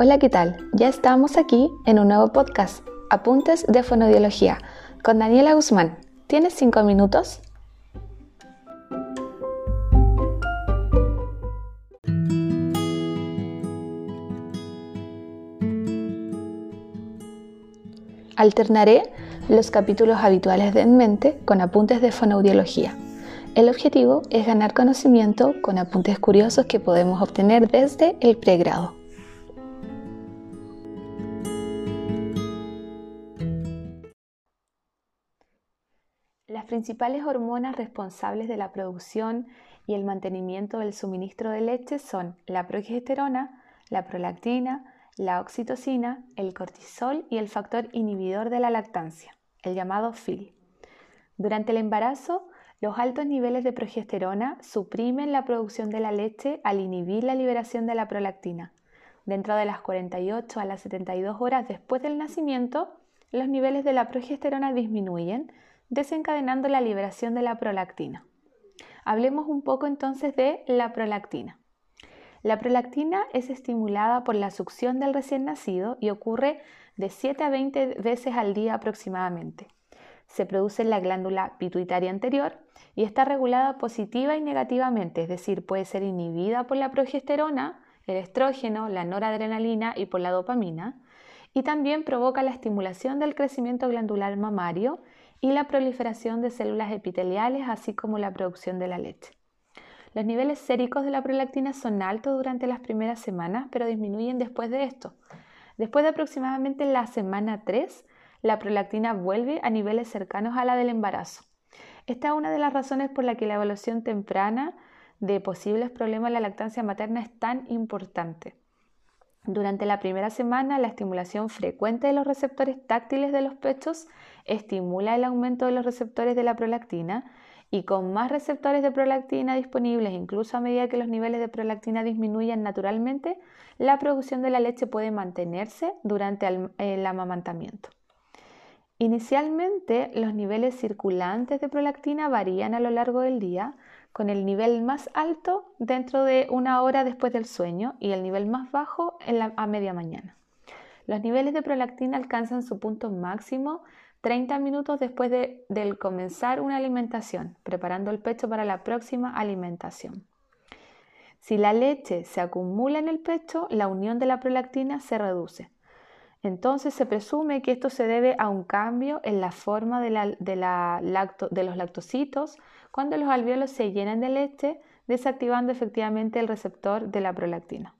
Hola, ¿qué tal? Ya estamos aquí en un nuevo podcast, Apuntes de Fonodiología, con Daniela Guzmán. ¿Tienes cinco minutos? Alternaré los capítulos habituales de En Mente con apuntes de fonoaudiología. El objetivo es ganar conocimiento con apuntes curiosos que podemos obtener desde el pregrado. Principales hormonas responsables de la producción y el mantenimiento del suministro de leche son la progesterona, la prolactina, la oxitocina, el cortisol y el factor inhibidor de la lactancia, el llamado FIL. Durante el embarazo, los altos niveles de progesterona suprimen la producción de la leche al inhibir la liberación de la prolactina. Dentro de las 48 a las 72 horas después del nacimiento, los niveles de la progesterona disminuyen, desencadenando la liberación de la prolactina. Hablemos un poco entonces de la prolactina. La prolactina es estimulada por la succión del recién nacido y ocurre de 7 a 20 veces al día aproximadamente se produce en la glándula pituitaria anterior y está regulada positiva y negativamente, es decir, puede ser inhibida por la progesterona, el estrógeno, la noradrenalina y por la dopamina, y también provoca la estimulación del crecimiento glandular mamario y la proliferación de células epiteliales, así como la producción de la leche. Los niveles séricos de la prolactina son altos durante las primeras semanas, pero disminuyen después de esto. Después de aproximadamente la semana 3, la prolactina vuelve a niveles cercanos a la del embarazo. Esta es una de las razones por la que la evaluación temprana de posibles problemas en la lactancia materna es tan importante. Durante la primera semana, la estimulación frecuente de los receptores táctiles de los pechos estimula el aumento de los receptores de la prolactina y con más receptores de prolactina disponibles, incluso a medida que los niveles de prolactina disminuyan naturalmente, la producción de la leche puede mantenerse durante el amamantamiento. Inicialmente, los niveles circulantes de prolactina varían a lo largo del día, con el nivel más alto dentro de una hora después del sueño y el nivel más bajo a media mañana. Los niveles de prolactina alcanzan su punto máximo 30 minutos después de comenzar una alimentación, preparando el pecho para la próxima alimentación. Si la leche se acumula en el pecho, la unión de la prolactina se reduce. Entonces se presume que esto se debe a un cambio en la forma de, los lactocitos cuando los alvéolos se llenan de leche, desactivando efectivamente el receptor de la prolactina.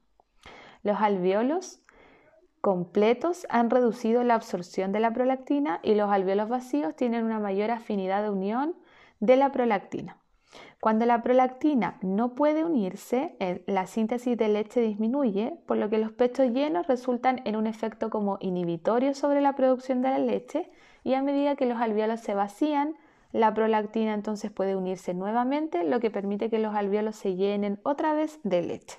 Los alvéolos completos han reducido la absorción de la prolactina y los alvéolos vacíos tienen una mayor afinidad de unión de la prolactina. Cuando la prolactina no puede unirse, eh, la síntesis de leche disminuye, por lo que los pechos llenos resultan en un efecto como inhibitorio sobre la producción de la leche y a medida que los alvéolos se vacían, la prolactina entonces puede unirse nuevamente, lo que permite que los alvéolos se llenen otra vez de leche.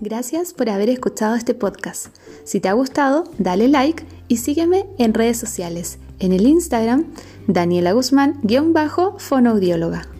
Gracias por haber escuchado este podcast. Si te ha gustado, dale like y sígueme en redes sociales. En el Instagram, Daniela Guzmán-fonoaudióloga.